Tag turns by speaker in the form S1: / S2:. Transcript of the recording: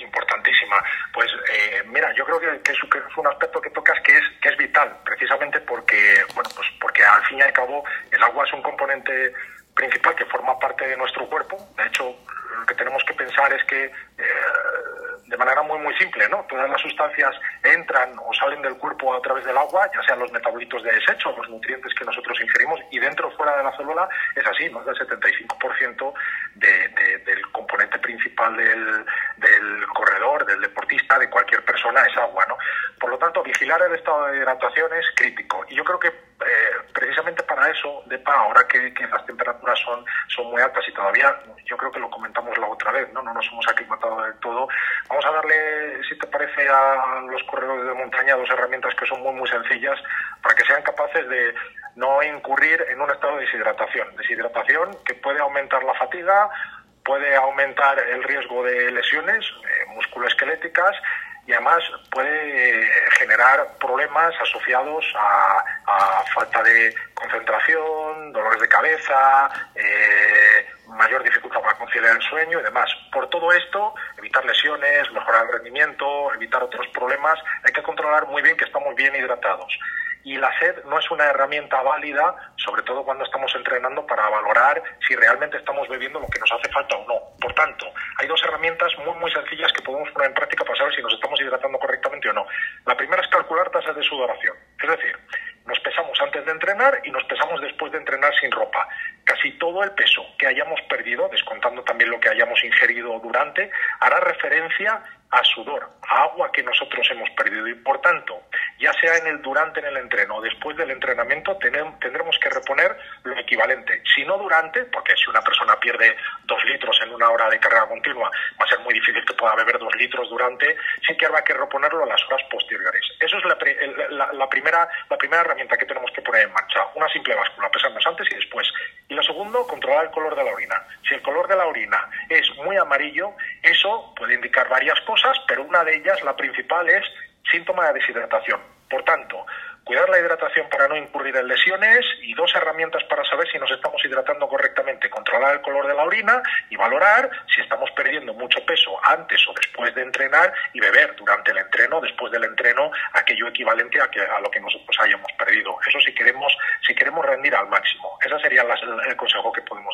S1: importantísima. Pues eh, mira, yo creo que, es, un aspecto que tocas que es, que es vital, precisamente porque, bueno, pues porque al fin y al cabo el agua es un componente principal que forma parte de nuestro cuerpo. De hecho, lo que tenemos que pensar es que eh, de manera muy muy simple, ¿no? Todas las sustancias entran o salen del cuerpo a través del agua, ya sean los metabolitos de desecho, los nutrientes que nosotros ingerimos, y dentro o fuera de la célula es así, más del 75% de, de, del componente principal del deportista, de cualquier persona es agua, ¿no? Por lo tanto, vigilar el estado de hidratación es crítico. Y yo creo que eh, precisamente para eso, DEPA, ahora que, las temperaturas son, son muy altas y todavía, yo creo que lo comentamos la otra vez, ¿no? No nos hemos aclimatado del todo, vamos a darle, si te parece, a los corredores de montaña dos herramientas que son muy, muy sencillas para que sean capaces de no incurrir en un estado de deshidratación. Deshidratación que puede aumentar la fatiga, puede aumentar el riesgo de lesiones musculoesqueléticas y además puede generar problemas asociados a, a falta de concentración, dolores de cabeza, eh, mayor dificultad para conciliar el sueño y demás. Por todo esto, evitar lesiones, mejorar el rendimiento, evitar otros problemas, hay que controlar muy bien que estamos bien hidratados. Y la sed no es una herramienta válida, sobre todo cuando estamos entrenando, para valorar si realmente estamos bebiendo lo que nos hace falta o no. Por tanto, hay dos herramientas muy, sencillas que podemos poner en práctica para saber si nos estamos hidratando correctamente o no. La primera es calcular tasas de sudoración. Es decir, nos pesamos antes de entrenar y nos pesamos después de entrenar sin ropa. Casi todo el peso que hayamos perdido, descontando también lo que hayamos ingerido durante, hará referencia a sudor, a agua que nosotros hemos perdido y por tanto, ya sea en el durante en el entreno o después del entrenamiento, tendremos que reponer lo equivalente. Si no durante, porque si una persona pierde dos litros en una hora de carrera continua, va a ser muy difícil que pueda beber dos litros durante, sí que habrá que reponerlo a las horas posteriores. Eso es la, la, la, primera, la primera herramienta que tenemos que poner en marcha, una simple báscula, pesarnos antes y después. Y lo segundo, controlar el color de la orina. Si el color de la orina es muy amarillo, eso puede indicar varias cosas, pero una de ellas, la principal, es síntoma de deshidratación. Por tanto, cuidar la hidratación para no incurrir en lesiones y dos herramientas para saber si nos estamos hidratando correctamente, controlar el color de la orina y valorar si estamos perdiendo mucho peso antes o después de entrenar y beber durante el entreno, después del entreno, aquello equivalente a, que, a lo que nosotros hayamos perdido. Eso si queremos, si queremos rendir al máximo. Ese sería el consejo que podemos